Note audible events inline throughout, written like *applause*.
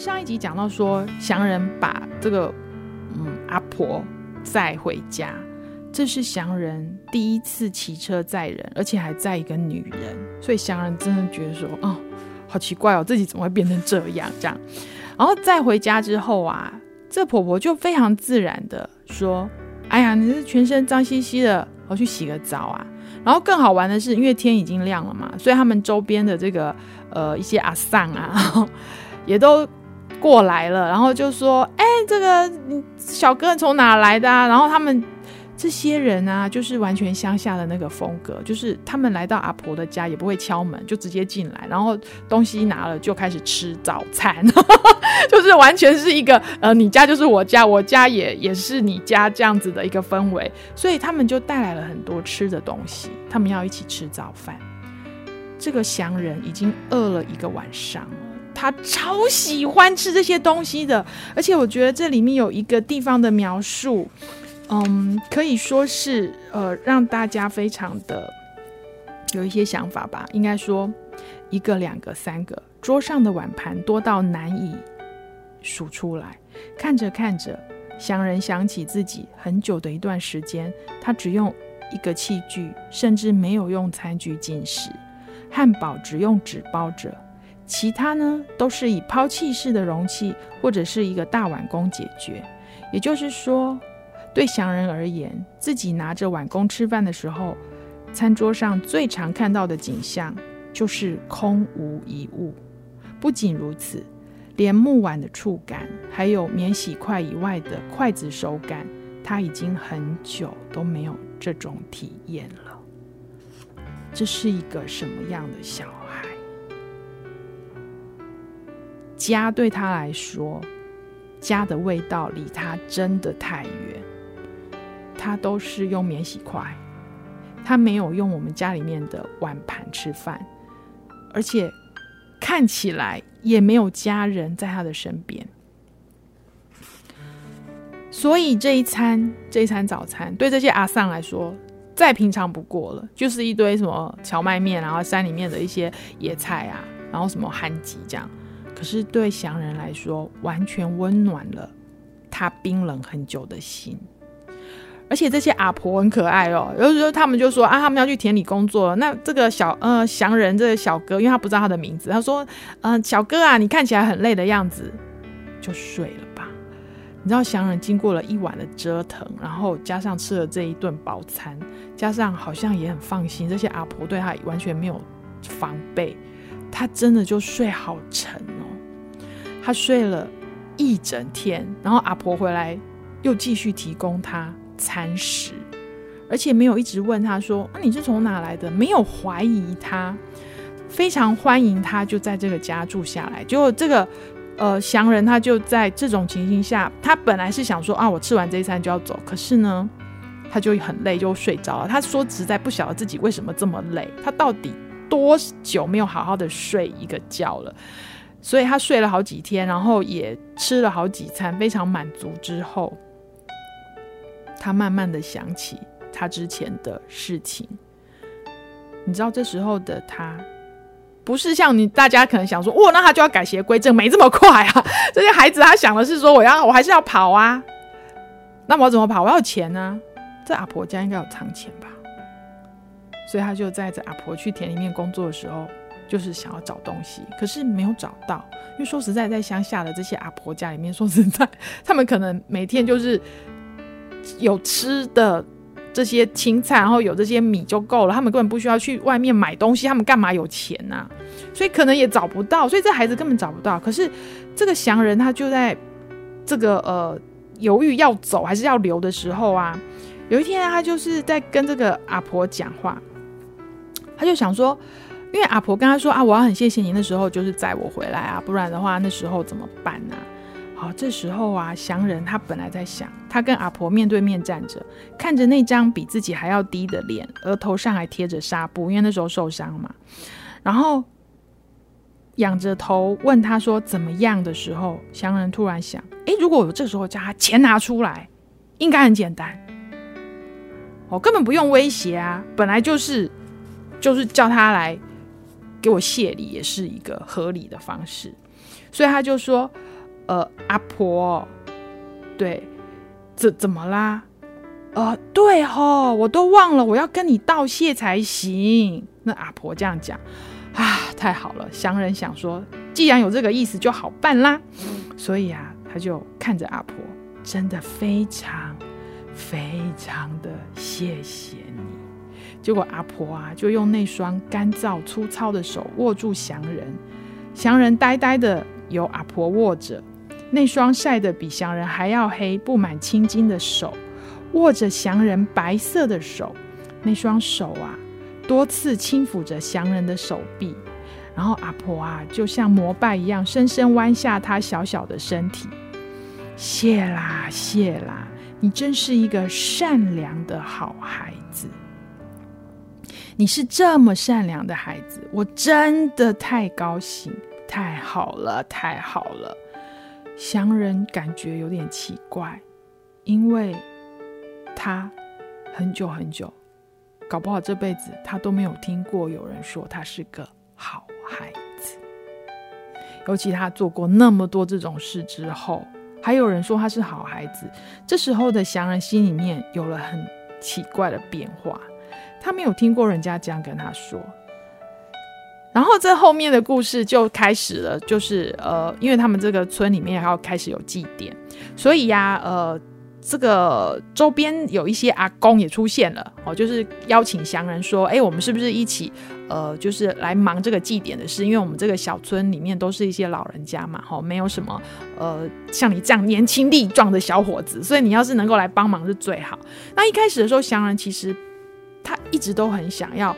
上一集讲到说，祥人把这个嗯阿婆载回家，这是祥人第一次骑车载人，而且还载一个女人，所以祥人真的觉得说，哦，好奇怪哦，自己怎么会变成这样？这样，然后载回家之后啊，这婆婆就非常自然的说，哎呀，你是全身脏兮兮的，我去洗个澡啊。然后更好玩的是，因为天已经亮了嘛，所以他们周边的这个呃一些阿桑啊，也 *laughs* 都过来了，然后就说：“哎，这个小哥从哪来的啊？”然后他们。这些人啊，就是完全乡下的那个风格，就是他们来到阿婆的家也不会敲门，就直接进来，然后东西拿了就开始吃早餐，*laughs* 就是完全是一个呃，你家就是我家，我家也也是你家这样子的一个氛围，所以他们就带来了很多吃的东西，他们要一起吃早饭。这个祥人已经饿了一个晚上，他超喜欢吃这些东西的，而且我觉得这里面有一个地方的描述。嗯，可以说是呃，让大家非常的有一些想法吧。应该说，一个、两个、三个，桌上的碗盘多到难以数出来。看着看着，祥人想起自己很久的一段时间，他只用一个器具，甚至没有用餐具进食。汉堡只用纸包着，其他呢都是以抛弃式的容器或者是一个大碗公解决。也就是说。对祥人而言，自己拿着碗公吃饭的时候，餐桌上最常看到的景象就是空无一物。不仅如此，连木碗的触感，还有免洗筷以外的筷子手感，他已经很久都没有这种体验了。这是一个什么样的小家对他来说，家的味道离他真的太远。他都是用免洗筷，他没有用我们家里面的碗盘吃饭，而且看起来也没有家人在他的身边，所以这一餐这一餐早餐对这些阿桑来说再平常不过了，就是一堆什么荞麦面，然后山里面的一些野菜啊，然后什么番薯这样，可是对祥人来说，完全温暖了他冰冷很久的心。而且这些阿婆很可爱哦，有时候他们就说啊，他们要去田里工作。那这个小呃祥人这个小哥，因为他不知道他的名字，他说嗯、小哥啊，你看起来很累的样子，就睡了吧。你知道祥人经过了一晚的折腾，然后加上吃了这一顿饱餐，加上好像也很放心，这些阿婆对他完全没有防备，他真的就睡好沉哦。他睡了一整天，然后阿婆回来又继续提供他餐食，而且没有一直问他说：“啊，你是从哪来的？”没有怀疑他，非常欢迎他，就在这个家住下来。结果这个呃祥人他就在这种情形下，他本来是想说：“啊，我吃完这一餐就要走。”可是呢，他就很累，就睡着了。他说实在不晓得自己为什么这么累，他到底多久没有好好的睡一个觉了？所以他睡了好几天，然后也吃了好几餐，非常满足之后。他慢慢的想起他之前的事情，你知道这时候的他，不是像你大家可能想说，哇，那他就要改邪归正，没这么快啊。*laughs* 这些孩子他想的是说，我要我还是要跑啊，那我怎么跑？我要钱啊。这阿婆家应该有藏钱吧，所以他就在这阿婆去田里面工作的时候，就是想要找东西，可是没有找到，因为说实在，在乡下的这些阿婆家里面，*laughs* 说实在，他们可能每天就是。有吃的这些青菜，然后有这些米就够了，他们根本不需要去外面买东西，他们干嘛有钱呐、所以可能也找不到，所以这孩子根本找不到。可是这个祥人他就在这个呃犹豫要走还是要留的时候啊，有一天他就是在跟这个阿婆讲话，他就想说，因为阿婆跟他说啊，我要很谢谢你那时候就是载我回来啊，不然的话那时候怎么办呢、好，这时候啊，祥人他本来在想，他跟阿婆面对面站着，看着那张比自己还要低的脸，额头上还贴着纱布，因为那时候受伤嘛。然后仰着头问他说怎么样的时候，祥人突然想，诶，如果我这时候叫他钱拿出来，应该很简单，我根本不用威胁啊，本来就是就是叫他来给我谢礼，也是一个合理的方式。所以他就说：“呃，阿婆，对，怎怎么啦？呃，对吼，我都忘了，我要跟你道谢才行。”那阿婆这样讲，啊，太好了！祥人想说，既然有这个意思，就好办啦。所以啊，他就看着阿婆，真的非常非常的谢谢你。结果阿婆啊，就用那双干燥粗糙的手握住祥人，祥人呆呆的由阿婆握着，那双晒得比祥人还要黑、布满青筋的手，握着祥人白色的手，那双手啊，多次轻抚着祥人的手臂，然后阿婆啊，就像膜拜一样，深深弯下她小小的身体，谢啦谢啦，你真是一个善良的好孩子。你是这么善良的孩子，我真的太高兴，太好了，太好了。祥人感觉有点奇怪，因为他很久很久，搞不好这辈子他都没有听过有人说他是个好孩子。尤其他做过那么多这种事之后，还有人说他是好孩子，这时候的祥人心里面有了很奇怪的变化。他没有听过人家这样跟他说，然后这后面的故事就开始了，就是呃，因为他们这个村里面还要开始有祭典，所以呀，呃，这个周边有一些阿公也出现了哦，就是邀请祥人说，哎，我们是不是一起呃，就是来忙这个祭典的事？因为我们这个小村里面都是一些老人家嘛，哈，没有什么呃像你这样年轻力壮的小伙子，所以你要是能够来帮忙是最好。那一开始的时候，祥人其实。一直都很想要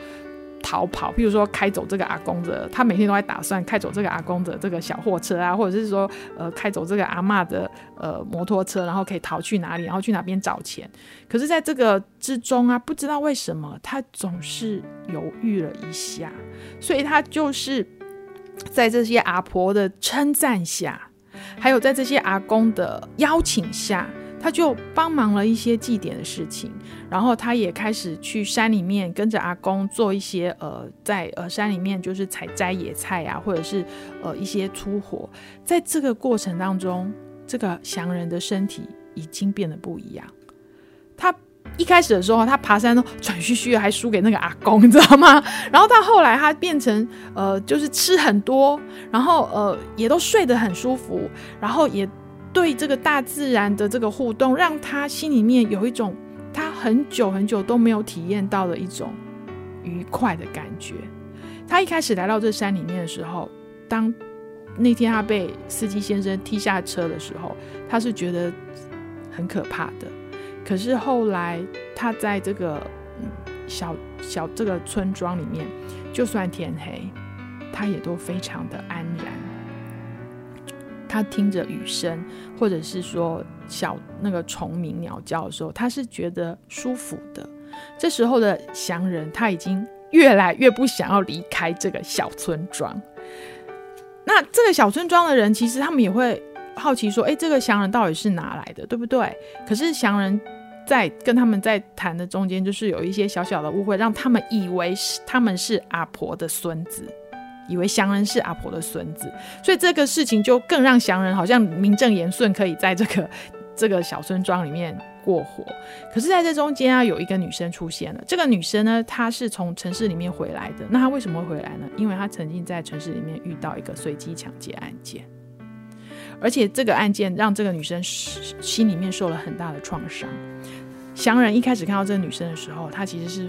逃跑，譬如说开走这个阿公的，他每天都在打算开走这个阿公的这个小货车啊，或者是说呃开走这个阿嬷的呃摩托车，然后可以逃去哪里，然后去哪边找钱。可是，在这个之中啊，不知道为什么他总是犹豫了一下，所以他就是在这些阿婆的称赞下，还有在这些阿公的邀请下。他就帮忙了一些祭典的事情，然后他也开始去山里面跟着阿公做一些呃，在呃山里面就是采摘野菜啊，或者是呃一些粗活。在这个过程当中，这个祥人的身体已经变得不一样。他一开始的时候，他爬山都喘吁吁，还输给那个阿公，*laughs* 你知道吗？然后到后来，他变成呃，就是吃很多，然后呃，也都睡得很舒服，然后也。对这个大自然的这个互动，让他心里面有一种他很久很久都没有体验到的一种愉快的感觉。他一开始来到这山里面的时候，当那天他被司机先生踢下车的时候，他是觉得很可怕的。可是后来他在这个小小这个村庄里面，就算天黑，他也都非常的安然。他听着雨声，或者是说小那个虫鸣鸟叫的时候，他是觉得舒服的。这时候的祥人，他已经越来越不想要离开这个小村庄。那这个小村庄的人，其实他们也会好奇说：“哎，这个祥人到底是哪来的，对不对？”可是祥人在跟他们在谈的中间，就是有一些小小的误会，让他们以为是他们是阿婆的孙子。以为祥人是阿婆的孙子，所以这个事情就更让祥人好像名正言顺可以在这个 *laughs* 这个小村庄里面过活。可是，在这中间啊，有一个女生出现了。这个女生呢，她是从城市里面回来的。那她为什么会回来呢？因为她曾经在城市里面遇到一个随机抢劫案件，而且这个案件让这个女生心里面受了很大的创伤。祥人一开始看到这个女生的时候，她其实是。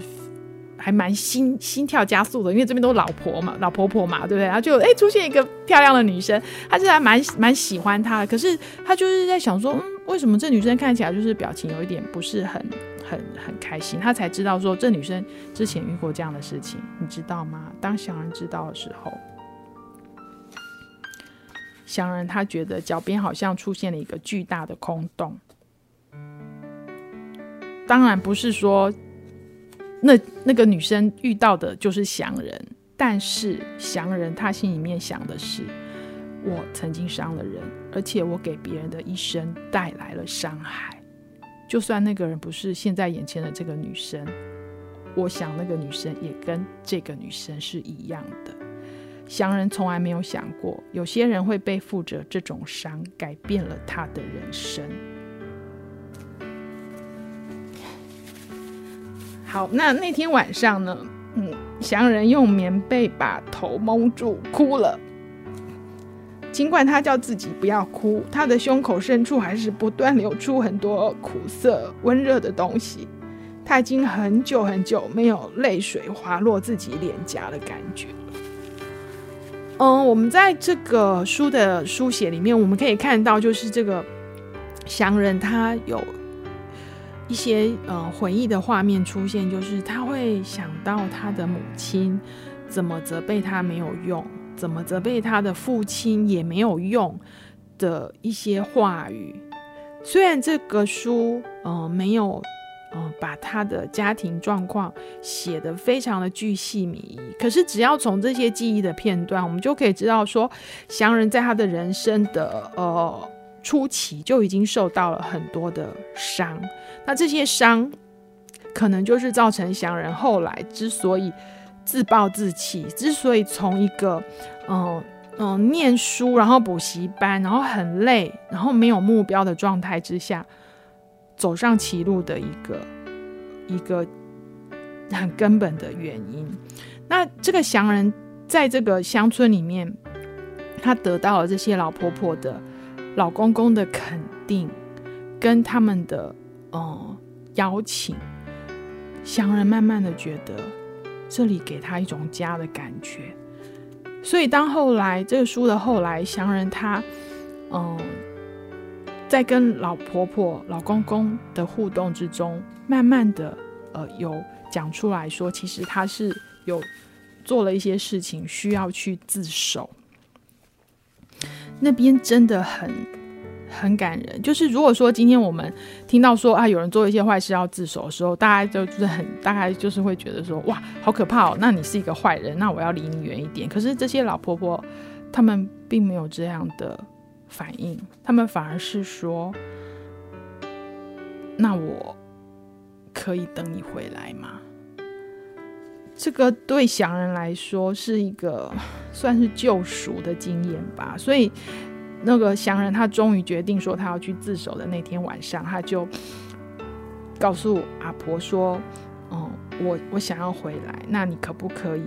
还蛮心心跳加速的，因为这边都是老婆嘛，老婆婆嘛，对不对？然后就哎出现一个漂亮的女生，他就还蛮蛮喜欢她的。可是他就是在想说，嗯，为什么这女生看起来就是表情有一点不是很很很开心？他才知道说，这女生之前遇过这样的事情，你知道吗？当祥人知道的时候，祥人他觉得脚边好像出现了一个巨大的空洞。当然不是说。那那个女生遇到的就是祥人，但是祥人他心里面想的是，我曾经伤了人，而且我给别人的一生带来了伤害。就算那个人不是现在眼前的这个女生，我想那个女生也跟这个女生是一样的。祥人从来没有想过，有些人会背负着这种伤，改变了他的人生。好，那那天晚上呢，嗯，祥人用棉被把头蒙住，哭了。尽管他叫自己不要哭，他的胸口深处还是不断流出很多苦涩、温热的东西。他已经很久很久没有泪水滑落自己脸颊的感觉。嗯，我们在这个书的书写里面，我们可以看到，就是这个祥人他有一些呃回忆的画面出现，就是他会想到他的母亲怎么责备他没有用。怎么责备他的父亲也没有用的一些话语。虽然这个书，呃，没有，呃，把他的家庭状况写得非常的巨细靡遗，可是只要从这些记忆的片段，我们就可以知道说，祥人在他的人生的呃初期就已经受到了很多的伤。那这些伤，可能就是造成祥人后来之所以。自暴自弃，之所以从一个嗯嗯念书，然后补习班，然后很累，然后没有目标的状态之下，走上歧路的一个一个很根本的原因。那这个祥人在这个乡村里面，他得到了这些老婆婆的、老公公的肯定，跟他们的嗯邀请，祥人慢慢的觉得。这里给他一种家的感觉，所以当后来这个书的后来，祥人他，嗯，在跟老婆婆、老公公的互动之中，慢慢的，呃，有讲出来说，其实他是有做了一些事情需要去自首，那边真的很。很感人，就是如果说今天我们听到说啊，有人做一些坏事要自首的时候，大家就就是很大概就是会觉得说哇，好可怕哦，那你是一个坏人，那我要离你远一点。可是这些老婆婆，她们并没有这样的反应，她们反而是说，那我可以等你回来吗？这个对祥人来说是一个算是救赎的经验吧，所以。那个祥人，他终于决定说他要去自首的那天晚上，他就告诉阿婆说：“、嗯，我我想要回来，那你可不可以？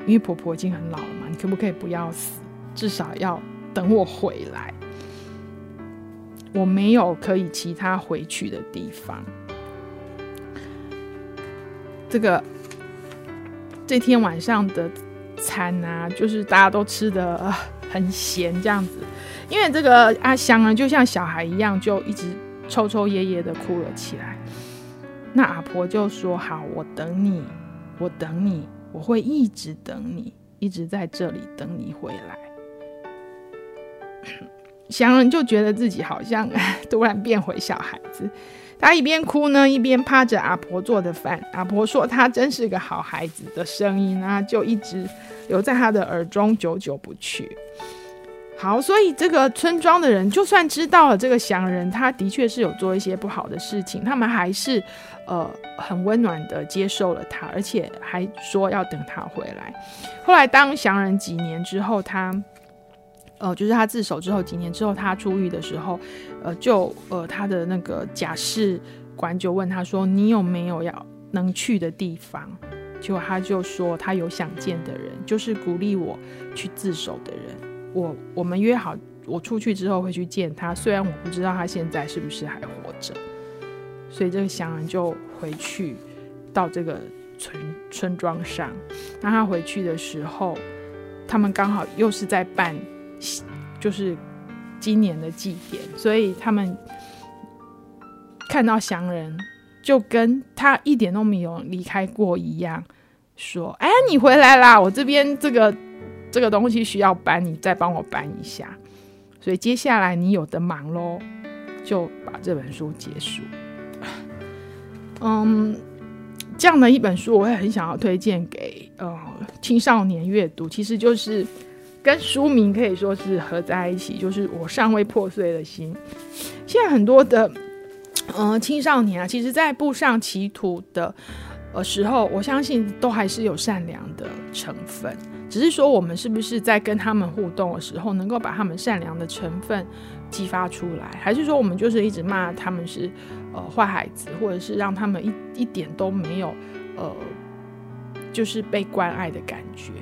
因为婆婆已经很老了嘛，你可不可以不要死？至少要等我回来。我没有可以其他回去的地方。这个这天晚上的餐啊，就是大家都吃得很咸，这样子。”因为这个阿香呢，就像小孩一样，就一直抽抽噎噎的哭了起来。那阿婆就说：“好，我等你，我等你，我会一直等你，一直在这里等你回来。”祥人就觉得自己好像 *laughs* 突然变回小孩子，他一边哭呢，一边趴着阿婆做的饭。阿婆说：“他真是个好孩子”的声音啊，就一直留在他的耳中，久久不去。好，所以这个村庄的人就算知道了这个祥人，他的确是有做一些不好的事情，他们还是呃很温暖的接受了他，而且还说要等他回来。后来当祥人几年之后，他呃就是他自首之后几年之后，他出狱的时候，呃就呃他的那个假释官就问他说：“你有没有要能去的地方？”结果他就说：“他有想见的人，就是鼓励我去自首的人。”我我们约好，我出去之后会去见他。虽然我不知道他现在是不是还活着，所以这个祥人就回去到这个村村庄上。当他回去的时候，他们刚好又是在办，就是今年的祭典，所以他们看到祥人，就跟他一点都没有离开过一样，说：“哎，你回来啦！我这边这个。”这个东西需要搬，你再帮我搬一下。所以接下来你有的忙喽，就把这本书结束。嗯，这样的一本书，我会很想要推荐给呃青少年阅读。其实就是跟书名可以说是合在一起，就是我尚未破碎的心。现在很多的呃青少年啊，其实在步上歧途的呃时候，我相信都还是有善良的成分，只是说我们是不是在跟他们互动的时候，能够把他们善良的成分激发出来，还是说我们就是一直骂他们是呃坏孩子，或者是让他们一一点都没有呃就是被关爱的感觉？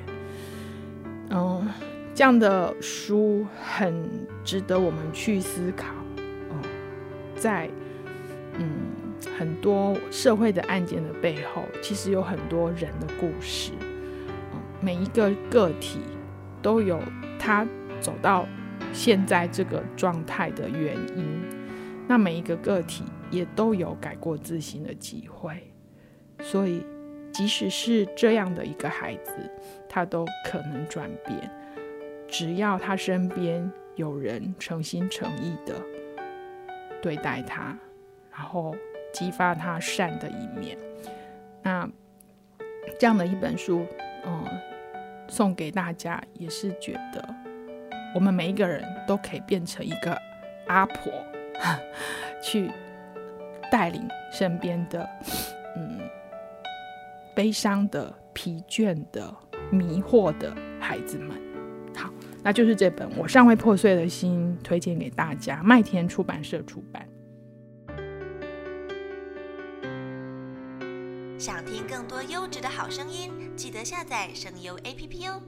嗯、这样的书很值得我们去思考。哦、在嗯。很多社会的案件的背后，其实有很多人的故事。嗯每一个个体都有他走到现在这个状态的原因。那每一个个体也都有改过自新的机会。所以，即使是这样的一个孩子，他都可能转变。只要他身边有人诚心诚意的对待他，然后。激发他善的一面。那这样的一本书，嗯，送给大家也是觉得，我们每一个人都可以变成一个阿婆，*laughs* 去带领身边的，嗯，悲伤的、疲倦的、迷惑的孩子们。那就是这本《我尚未破碎的心》，推荐给大家，麦田出版社出版。想听更多优质的好声音，记得下载声优 APP 哦。